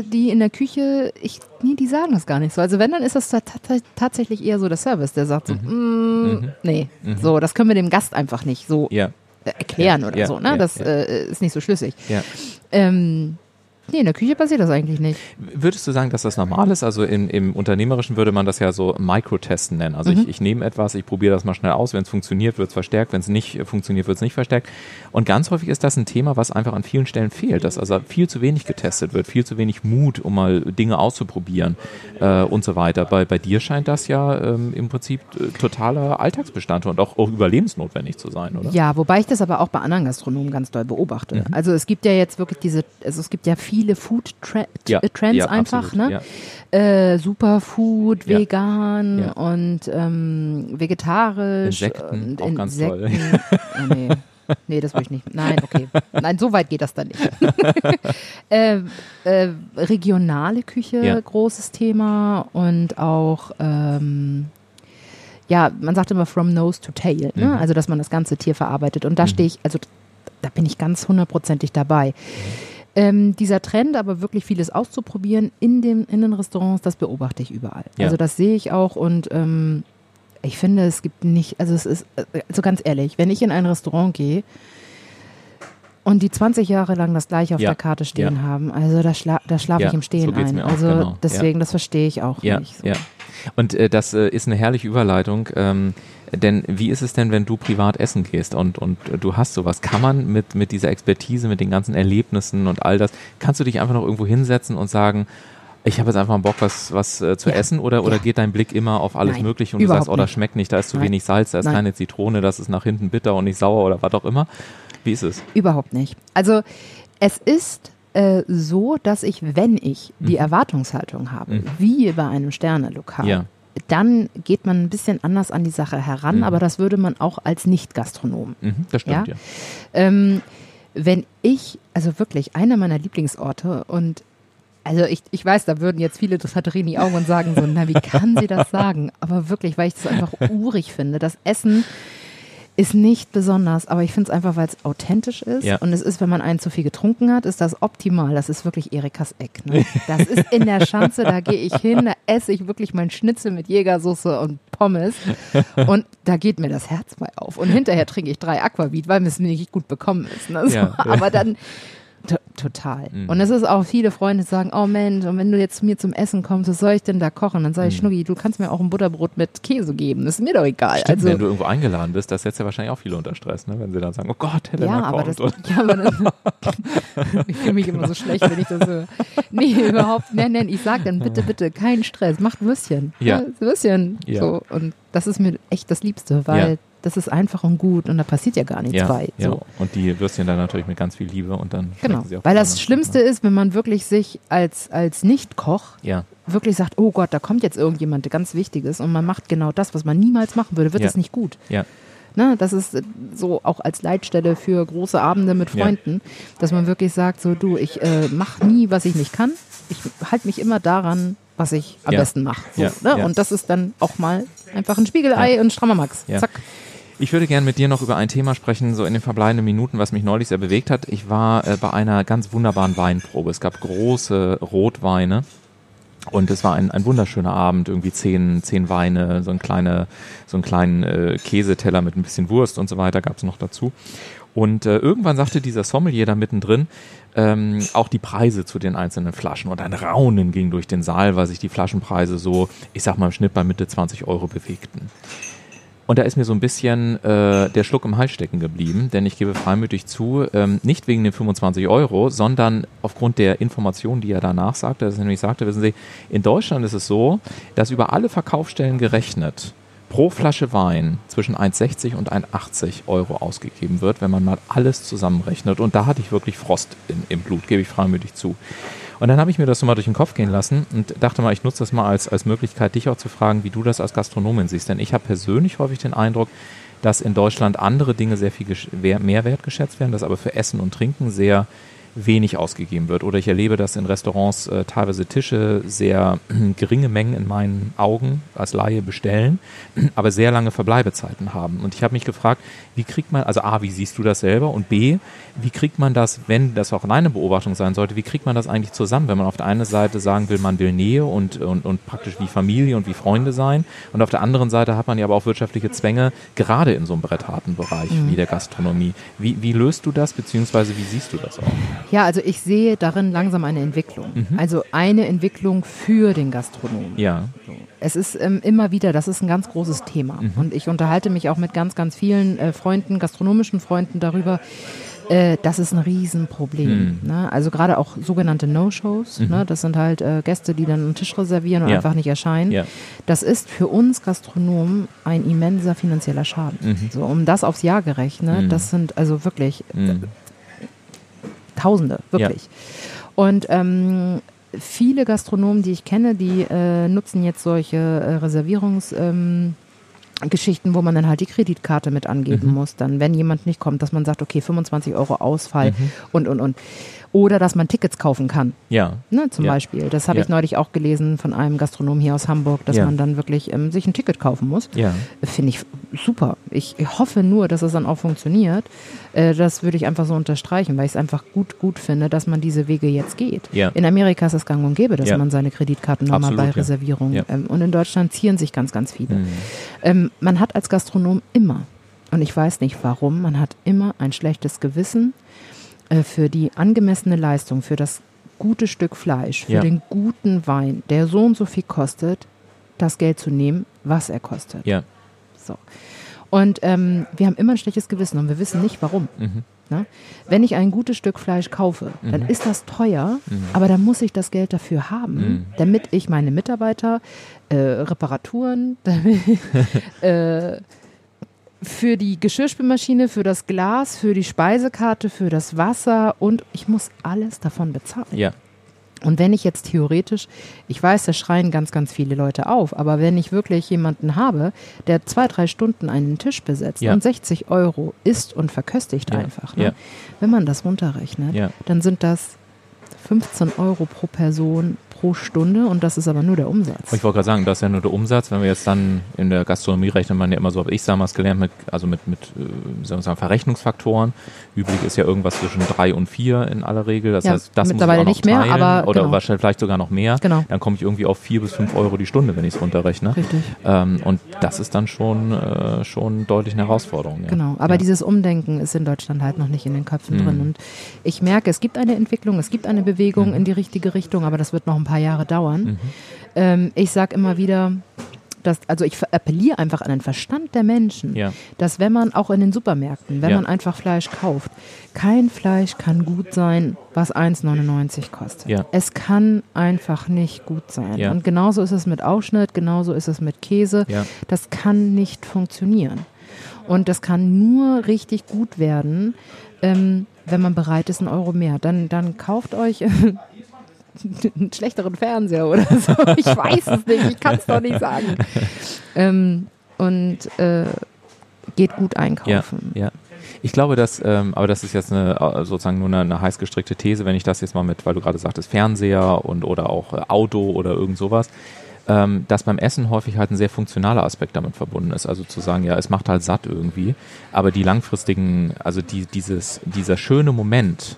Die in der Küche, ich, nee, die sagen das gar nicht so. Also wenn, dann ist das ta- ta- tatsächlich eher so der Service, der sagt so, mm, Mhm. nee, Mhm. so, das können wir dem Gast einfach nicht so Ja. erklären Ja, oder ja, so. Ne? das. Äh, ist nicht so schlüssig. Ja. Ähm, nee, in der Küche passiert das eigentlich nicht. Würdest du sagen, dass das normal ist? Also in, im Unternehmerischen würde man das ja so Microtesten nennen. Also Mhm. ich, ich nehme etwas, ich probiere das mal schnell aus. Wenn es funktioniert, wird es verstärkt. Wenn es nicht äh, funktioniert, wird es nicht verstärkt. Und ganz häufig ist das ein Thema, was einfach an vielen Stellen fehlt, dass also viel zu wenig getestet wird, viel zu wenig Mut, um mal Dinge auszuprobieren äh, und so weiter. Bei, bei dir scheint das ja ähm, im Prinzip äh, totaler Alltagsbestandteil und auch, auch überlebensnotwendig zu sein, oder? Ja, wobei ich das aber auch bei anderen Gastronomen ganz doll beobachte. Mhm. Also es gibt ja jetzt wirklich diese, also es gibt ja viele Food-Trends ja, einfach, absolut, ne? Ja. Äh, Superfood, Ja. vegan Ja. und ähm, vegetarisch. Insekten, und auch ganz toll. Insekten. Oh, nee. nee, das will ich nicht. Nein, okay. Nein, so weit geht das dann nicht. äh, äh, regionale Küche, Ja. großes Thema und auch ähm, ja, man sagt immer from nose to tail, ne? Mhm. also dass man das ganze Tier verarbeitet. Und da stehe ich, also da bin ich ganz hundertprozentig dabei. Ähm, dieser Trend, aber wirklich vieles auszuprobieren in, dem, in den Restaurants, das beobachte ich überall. Ja. Also das sehe ich auch und ähm, ich finde, es gibt nicht, also es ist, also ganz ehrlich, wenn ich in ein Restaurant gehe und die 20 Jahre lang das gleiche auf Ja. der Karte stehen Ja. haben, also da, schla da schlafe ich im Stehen so ein. auch, also genau. deswegen, das verstehe ich auch nicht. So. ja. Und äh, das äh, ist eine herrliche Überleitung. Ähm, denn wie ist es denn, wenn du privat essen gehst und, und äh, du hast sowas? Kann man mit, mit dieser Expertise, mit den ganzen Erlebnissen und all das, kannst du dich einfach noch irgendwo hinsetzen und sagen, ich habe jetzt einfach Bock, was, was äh, zu Ja. essen oder, oder Ja. geht dein Blick immer auf alles Nein, Mögliche und du sagst, oh, das schmeckt nicht, da ist zu Nein. wenig Salz, da ist Nein. keine Zitrone, das ist nach hinten bitter und nicht sauer oder was auch immer. Wie ist es? Überhaupt nicht. Also es ist äh, so, dass ich, wenn ich die Mhm. Erwartungshaltung habe, Mhm. wie bei einem Sternelokal, Ja. Dann geht man ein bisschen anders an die Sache heran, Mhm. aber das würde man auch als Nicht-Gastronom. Mhm, das stimmt, ja. Ja? Ähm, wenn ich, also wirklich, einer meiner Lieblingsorte und also ich, ich weiß, da würden jetzt viele die Augen und sagen so, na, wie kann sie das sagen? Aber wirklich, weil ich das einfach urig finde. Das Essen ist nicht besonders, aber ich finde es einfach, weil es authentisch ist. Ja. Und es ist, wenn man einen zu viel getrunken hat, ist das optimal. Das ist wirklich Erikas Eck. Ne? Das ist in der Schanze, da gehe ich hin, da esse ich wirklich mein Schnitzel mit Jägersoße und Pommes. Und da geht mir das Herz bei auf. Und hinterher trinke ich drei Aquavit, weil mir es nicht gut bekommen ist. Ne? So, Ja. Aber dann. To total. Mhm. Und es ist auch viele Freunde sagen, oh Mensch, und wenn du jetzt zu mir zum Essen kommst, was soll ich denn da kochen? Dann sage ich, Mhm. Schnucki, du kannst mir auch ein Butterbrot mit Käse geben. Das ist mir doch egal. Stimmt, also, wenn du irgendwo eingeladen bist, das setzt ja wahrscheinlich auch viele unter Stress, ne? wenn sie dann sagen, oh Gott, Helena ja, aber kommt. das, ja, aber das, ich fühle mich immer so schlecht, wenn ich das höre. Nee, überhaupt, nein, nein, ich sage dann bitte, bitte, kein Stress, macht Würstchen. Ja. Würstchen. Ja. So, und das ist mir echt das Liebste, weil Ja. Das ist einfach und gut und da passiert ja gar nichts ja, bei. ja. So. Und die Würstchen dann natürlich mit ganz viel Liebe und dann Genau. sie auch Weil das besonders Schlimmste ist, wenn man wirklich sich als, als Nicht-Koch ne? Ja, wirklich sagt, oh Gott, da kommt jetzt irgendjemand ganz Wichtiges und man macht genau das, was man niemals machen würde, wird Ja. es nicht gut. ja, Ne, das ist so auch als Leitstelle für große Abende mit Ja. Freunden, dass man wirklich sagt, so du, ich äh, mache nie, was ich nicht kann. Ich halte mich immer daran, was ich am Ja. besten mache. So, Ja, ne? ja. Und das ist dann auch mal einfach ein Spiegelei und strammer Max. Ja. Zack. Ich würde gerne mit dir noch über ein Thema sprechen, so in den verbleibenden Minuten, was mich neulich sehr bewegt hat. Ich war äh, bei einer ganz wunderbaren Weinprobe. Es gab große Rotweine. Und es war ein, ein wunderschöner Abend, irgendwie zehn, zehn Weine, so ein kleine, so einen kleinen äh, Käseteller mit ein bisschen Wurst und so weiter gab es noch dazu. Und äh, irgendwann sagte dieser Sommelier da mittendrin ähm, auch die Preise zu den einzelnen Flaschen. Und ein Raunen ging durch den Saal, weil sich die Flaschenpreise so, ich sag mal im Schnitt bei Mitte 20 Euro bewegten. Und da ist mir so ein bisschen äh, der Schluck im Hals stecken geblieben, denn ich gebe freimütig zu, ähm, nicht wegen den 25 Euro, sondern aufgrund der Informationen, die er danach sagte, dass er nämlich sagte, wissen Sie, in Deutschland ist es so, dass über alle Verkaufsstellen gerechnet pro Flasche Wein zwischen 1,60 und 1,80 Euro ausgegeben wird, wenn man mal alles zusammenrechnet. Und da hatte ich wirklich Frost in, im Blut, gebe ich freimütig zu. Und dann habe ich mir das so mal durch den Kopf gehen lassen und dachte mal, ich nutze das mal als, als Möglichkeit, dich auch zu fragen, wie du das als Gastronomin siehst. Denn ich habe persönlich häufig den Eindruck, dass in Deutschland andere Dinge sehr viel mehr wertgeschätzt werden, dass aber für Essen und Trinken sehr wenig ausgegeben wird. Oder ich erlebe, dass in Restaurants äh, teilweise Tische sehr geringe Mengen in meinen Augen als Laie bestellen, aber sehr lange Verbleibezeiten haben. Und ich habe mich gefragt, wie kriegt man, also A, wie siehst du das selber? Und B, wie kriegt man das, wenn das auch deine Beobachtung sein sollte, wie kriegt man das eigentlich zusammen, wenn man auf der einen Seite sagen will, man will Nähe und, und, und praktisch wie Familie und wie Freunde sein und auf der anderen Seite hat man ja aber auch wirtschaftliche Zwänge, gerade in so einem brettharten Bereich wie der Gastronomie. Wie, wie löst du das, beziehungsweise wie siehst du das auch? Ja, also ich sehe darin langsam eine Entwicklung. Also eine Entwicklung für den Gastronomen. Ja, Es ist ähm, immer wieder, das ist ein ganz großes Thema. Und ich unterhalte mich auch mit ganz, ganz vielen äh, Freunden, gastronomischen Freunden darüber. Äh, das ist ein Riesenproblem. Ne? Also gerade auch sogenannte No-Shows. Ne? Das sind halt äh, Gäste, die dann einen Tisch reservieren und Ja. einfach nicht erscheinen. Ja. Das ist für uns Gastronomen ein immenser finanzieller Schaden. So, um das aufs Jahr gerechnet, Mhm. das sind also wirklich Mhm. Tausende, wirklich. Und ähm, viele Gastronomen, die ich kenne, die äh, nutzen jetzt solche äh, Reservierungs... Ähm, Geschichten, wo man dann halt die Kreditkarte mit angeben Mhm. muss, dann, wenn jemand nicht kommt, dass man sagt, okay, 25 Euro Ausfall Mhm. und, und, und. Oder dass man Tickets kaufen kann, ja, ne, zum Ja. Beispiel. Das habe Ja. ich neulich auch gelesen von einem Gastronom hier aus Hamburg, dass Ja. man dann wirklich ähm, sich ein Ticket kaufen muss. ja. Finde ich super. Ich hoffe nur, dass es dann auch funktioniert. Äh, das würde ich einfach so unterstreichen, weil ich es einfach gut, gut finde, dass man diese Wege jetzt geht. Ja. In Amerika ist es gang und gäbe, dass Ja. man seine Kreditkartennummer Absolut, bei ja. Reservierung. Ähm, und in Deutschland zieren sich ganz, ganz viele. Mhm. Ähm, man hat als Gastronom immer, und ich weiß nicht warum, man hat immer ein schlechtes Gewissen äh, für die angemessene Leistung, für das gute Stück Fleisch, für den guten Wein, der so und so viel kostet, das Geld zu nehmen, was er kostet. Ja. So. Und ähm, wir haben immer ein schlechtes Gewissen und wir wissen nicht warum. Mhm. Ne? Wenn ich ein gutes Stück Fleisch kaufe, dann ist das teuer, aber dann muss ich das Geld dafür haben, Mhm. damit ich meine Mitarbeiter, äh, Reparaturen, damit, äh, für die Geschirrspülmaschine, für das Glas, für die Speisekarte, für das Wasser und ich muss alles davon bezahlen. Ja. Und wenn ich jetzt theoretisch, ich weiß, da schreien ganz, ganz viele Leute auf, aber wenn ich wirklich jemanden habe, der zwei, drei Stunden einen Tisch besetzt Ja. und 60 Euro isst und verköstigt Ja. einfach, ne? Ja. wenn man das runterrechnet, dann sind das 15 Euro pro Person pro Stunde und das ist aber nur der Umsatz. Ich wollte gerade sagen, das ist ja nur der Umsatz. Wenn wir jetzt dann in der Gastronomie rechnet man ja immer so, habe ich damals gelernt, mit, also mit, mit äh, sagen, Verrechnungsfaktoren. Üblich ist ja irgendwas zwischen drei und vier in aller Regel. Das Ja, heißt, das mittlerweile muss ich auch noch nicht mehr, aber oder genau. wahrscheinlich vielleicht sogar noch mehr. Genau. Dann komme ich irgendwie auf vier bis fünf Euro die Stunde, wenn ich es runterrechne. Richtig. Ähm, und das ist dann schon, äh, schon deutlich eine Herausforderung. Ja. Genau, aber ja. dieses Umdenken ist in Deutschland halt noch nicht in den Köpfen Mhm. drin. Und ich merke, es gibt eine Entwicklung, es gibt eine Bewegung Mhm. in die richtige Richtung, aber das wird noch ein paar Jahre dauern. Mhm. Ähm, ich sage immer wieder, dass, also ich appelliere einfach an den Verstand der Menschen, Ja. dass wenn man auch in den Supermärkten, wenn Ja. man einfach Fleisch kauft, kein Fleisch kann gut sein, was 1,99 kostet. Ja. Es kann einfach nicht gut sein. Und genauso ist es mit Aufschnitt, genauso ist es mit Käse. Das kann nicht funktionieren. Und das kann nur richtig gut werden, ähm, wenn man bereit ist, einen Euro mehr. Dann, dann kauft euch einen schlechteren Fernseher oder so. Ich weiß es nicht, ich kann es doch nicht sagen. Ähm, und äh, geht gut Ja, einkaufen. ja. Ich glaube, dass, ähm, aber das ist jetzt eine, äh, sozusagen nur eine, eine heiß gestrickte These, wenn ich das jetzt mal mit, weil du gerade sagtest, Fernseher und oder auch äh, Auto oder irgend sowas, ähm, dass beim Essen häufig halt ein sehr funktionaler Aspekt damit verbunden ist. Also zu sagen, ja, es macht halt satt irgendwie, aber die langfristigen, also die, dieses, dieser schöne Moment,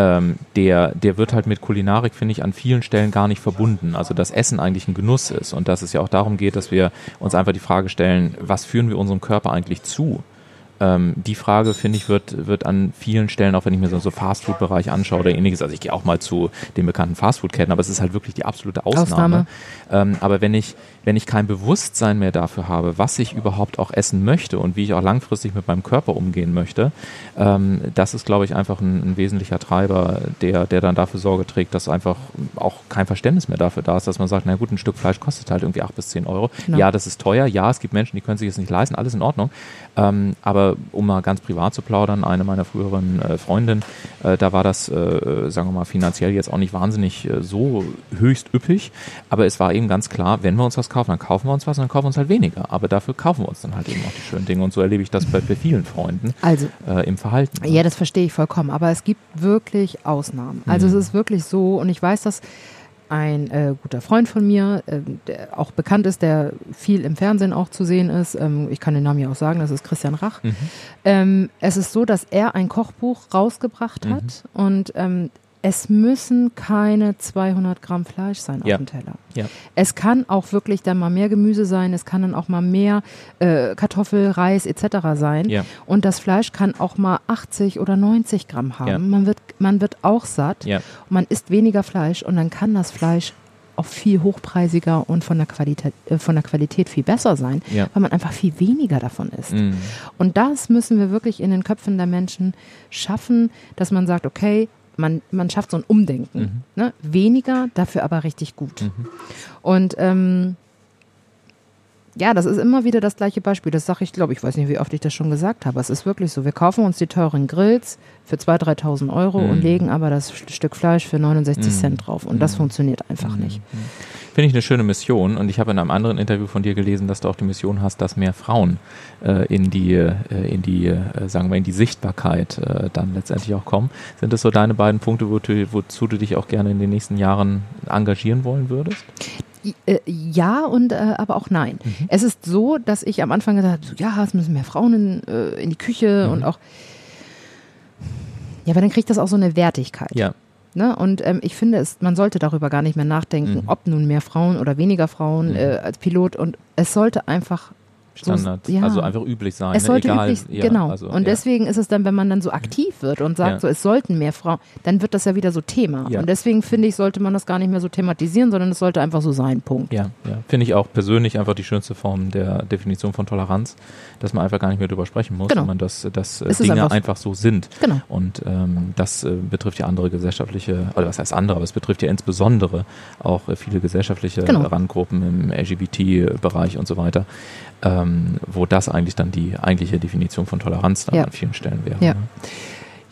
ähm, der, der wird halt mit Kulinarik, finde ich, an vielen Stellen gar nicht verbunden. Also dass Essen eigentlich ein Genuss ist und dass es ja auch darum geht, dass wir uns einfach die Frage stellen, was führen wir unserem Körper eigentlich zu? Ähm, die Frage, finde ich, wird, wird an vielen Stellen, auch wenn ich mir so, so Fastfood-Bereich anschaue oder ähnliches, also ich gehe auch mal zu den bekannten Fastfood-Ketten, aber es ist halt wirklich die absolute Ausnahme. Ausnahme. Ähm, aber wenn ich, wenn ich kein Bewusstsein mehr dafür habe, was ich überhaupt auch essen möchte und wie ich auch langfristig mit meinem Körper umgehen möchte, ähm, das ist, glaube ich, einfach ein, ein, wesentlicher Treiber, der, der dann dafür Sorge trägt, dass einfach auch kein Verständnis mehr dafür da ist, dass man sagt, na gut, ein Stück Fleisch kostet halt irgendwie acht bis zehn Euro. Genau. Ja, das ist teuer. Ja, es gibt Menschen, die können sich das nicht leisten. Alles in Ordnung. Ähm, aber um mal ganz privat zu plaudern, eine meiner früheren äh, Freundinnen, äh, da war das, äh, sagen wir mal, finanziell jetzt auch nicht wahnsinnig äh, so höchst üppig, aber es war eben ganz klar, wenn wir uns was kaufen, dann kaufen wir uns was und dann kaufen wir uns halt weniger. Aber dafür kaufen wir uns dann halt eben auch die schönen Dinge und so erlebe ich das bei, bei vielen Freunden also, äh, im Verhalten. Ja, das verstehe ich vollkommen, aber es gibt wirklich Ausnahmen. Also mhm. es ist wirklich so und ich weiß, dass ein äh, guter Freund von mir, äh, der auch bekannt ist, der viel im Fernsehen auch zu sehen ist. Ähm, ich kann den Namen ja auch sagen, das ist Christian Rach. Mhm. Ähm, es ist so, dass er ein Kochbuch rausgebracht hat mhm. und ähm, es müssen keine 200 Gramm Fleisch sein ja. auf dem Teller. Ja. Es kann auch wirklich dann mal mehr Gemüse sein, es kann dann auch mal mehr äh, Kartoffel, Reis etc. sein. Ja. Und das Fleisch kann auch mal 80 oder 90 Gramm haben. Man, wird, man wird auch satt, man isst weniger Fleisch und dann kann das Fleisch auch viel hochpreisiger und von der Qualität, äh, von der Qualität viel besser sein, ja. weil man einfach viel weniger davon isst. Mhm. Und das müssen wir wirklich in den Köpfen der Menschen schaffen, dass man sagt, okay, man, man schafft so ein Umdenken. Mhm. Ne? Weniger, dafür aber richtig gut. Mhm. Und ähm, ja, das ist immer wieder das gleiche Beispiel. Das sage ich, glaube ich, weiß nicht, wie oft ich das schon gesagt habe. Es ist wirklich so. Wir kaufen uns die teuren Grills für 2.000, 3.000 Euro mhm. und legen aber das Stück Fleisch für 69 mhm. Cent drauf. Und das mhm. funktioniert einfach mhm. nicht. Finde ich eine schöne Mission. Und ich habe in einem anderen Interview von dir gelesen, dass du auch die Mission hast, dass mehr Frauen äh, in die, äh, in die äh, sagen wir, in die Sichtbarkeit äh, dann letztendlich auch kommen. Sind das so deine beiden Punkte, wo du, wozu du dich auch gerne in den nächsten Jahren engagieren wollen würdest? Äh, ja und äh, aber auch nein. Mhm. Es ist so, dass ich am Anfang gesagt habe, ja, es müssen mehr Frauen in, äh, in die Küche mhm. und auch ja, aber dann kriegt das auch so eine Wertigkeit. Ja. Ne? Und ähm, ich finde, es, man sollte darüber gar nicht mehr nachdenken, mhm. ob nun mehr Frauen oder weniger Frauen mhm. äh, als Pilot. Und es sollte einfach Standard, so, ja. also einfach üblich sein. Es ne? sollte Egal, üblich, ja, genau. Also, und ja. deswegen ist es dann, wenn man dann so aktiv wird und sagt, so es sollten mehr Frauen, dann wird das ja wieder so Thema. Und deswegen finde ich, sollte man das gar nicht mehr so thematisieren, sondern es sollte einfach so sein. Punkt. Ja, ja. finde ich auch persönlich einfach die schönste Form der Definition von Toleranz, dass man einfach gar nicht mehr drüber sprechen muss, genau. sondern dass, dass äh, Dinge einfach, einfach, so sind. Genau. Und ähm, das äh, betrifft ja andere gesellschaftliche, oder was heißt andere, aber es betrifft ja insbesondere auch äh, viele gesellschaftliche genau. Randgruppen im LGBT-Bereich und so weiter ähm, wo das eigentlich dann die eigentliche Definition von Toleranz dann ja. an vielen Stellen wäre. Ja. Ne?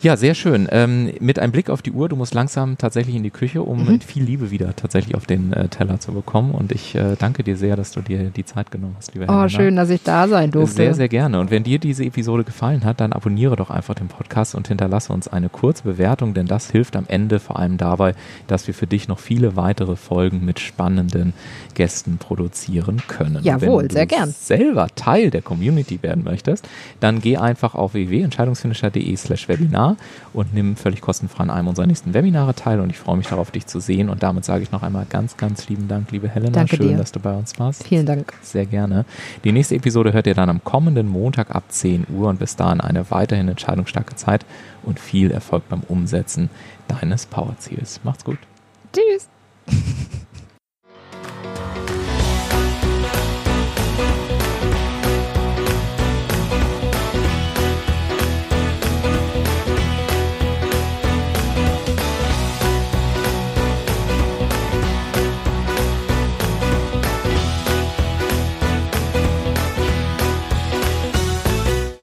Ja, sehr schön. Ähm, mit einem Blick auf die Uhr, du musst langsam tatsächlich in die Küche, um mhm. viel Liebe wieder tatsächlich auf den äh, Teller zu bekommen. Und ich äh, danke dir sehr, dass du dir die Zeit genommen hast, liebe Oh, Helena. schön, dass ich da sein durfte. Sehr, sehr gerne. Und wenn dir diese Episode gefallen hat, dann abonniere doch einfach den Podcast und hinterlasse uns eine kurze Bewertung, denn das hilft am Ende vor allem dabei, dass wir für dich noch viele weitere Folgen mit spannenden Gästen produzieren können. Jawohl, wenn sehr gern. selber Teil der Community werden möchtest, dann geh einfach auf www.entscheidungsfinisher.de slash Webinar und nimm völlig kostenfrei an einem unserer nächsten Webinare teil und ich freue mich darauf, dich zu sehen. Und damit sage ich noch einmal ganz, ganz lieben Dank, liebe Helena. Danke Schön, dir. dass du bei uns warst. Vielen Dank. Sehr gerne. Die nächste Episode hört ihr dann am kommenden Montag ab 10 Uhr und bis dahin eine weiterhin entscheidungsstarke Zeit und viel Erfolg beim Umsetzen deines Powerziels. Macht's gut. Tschüss.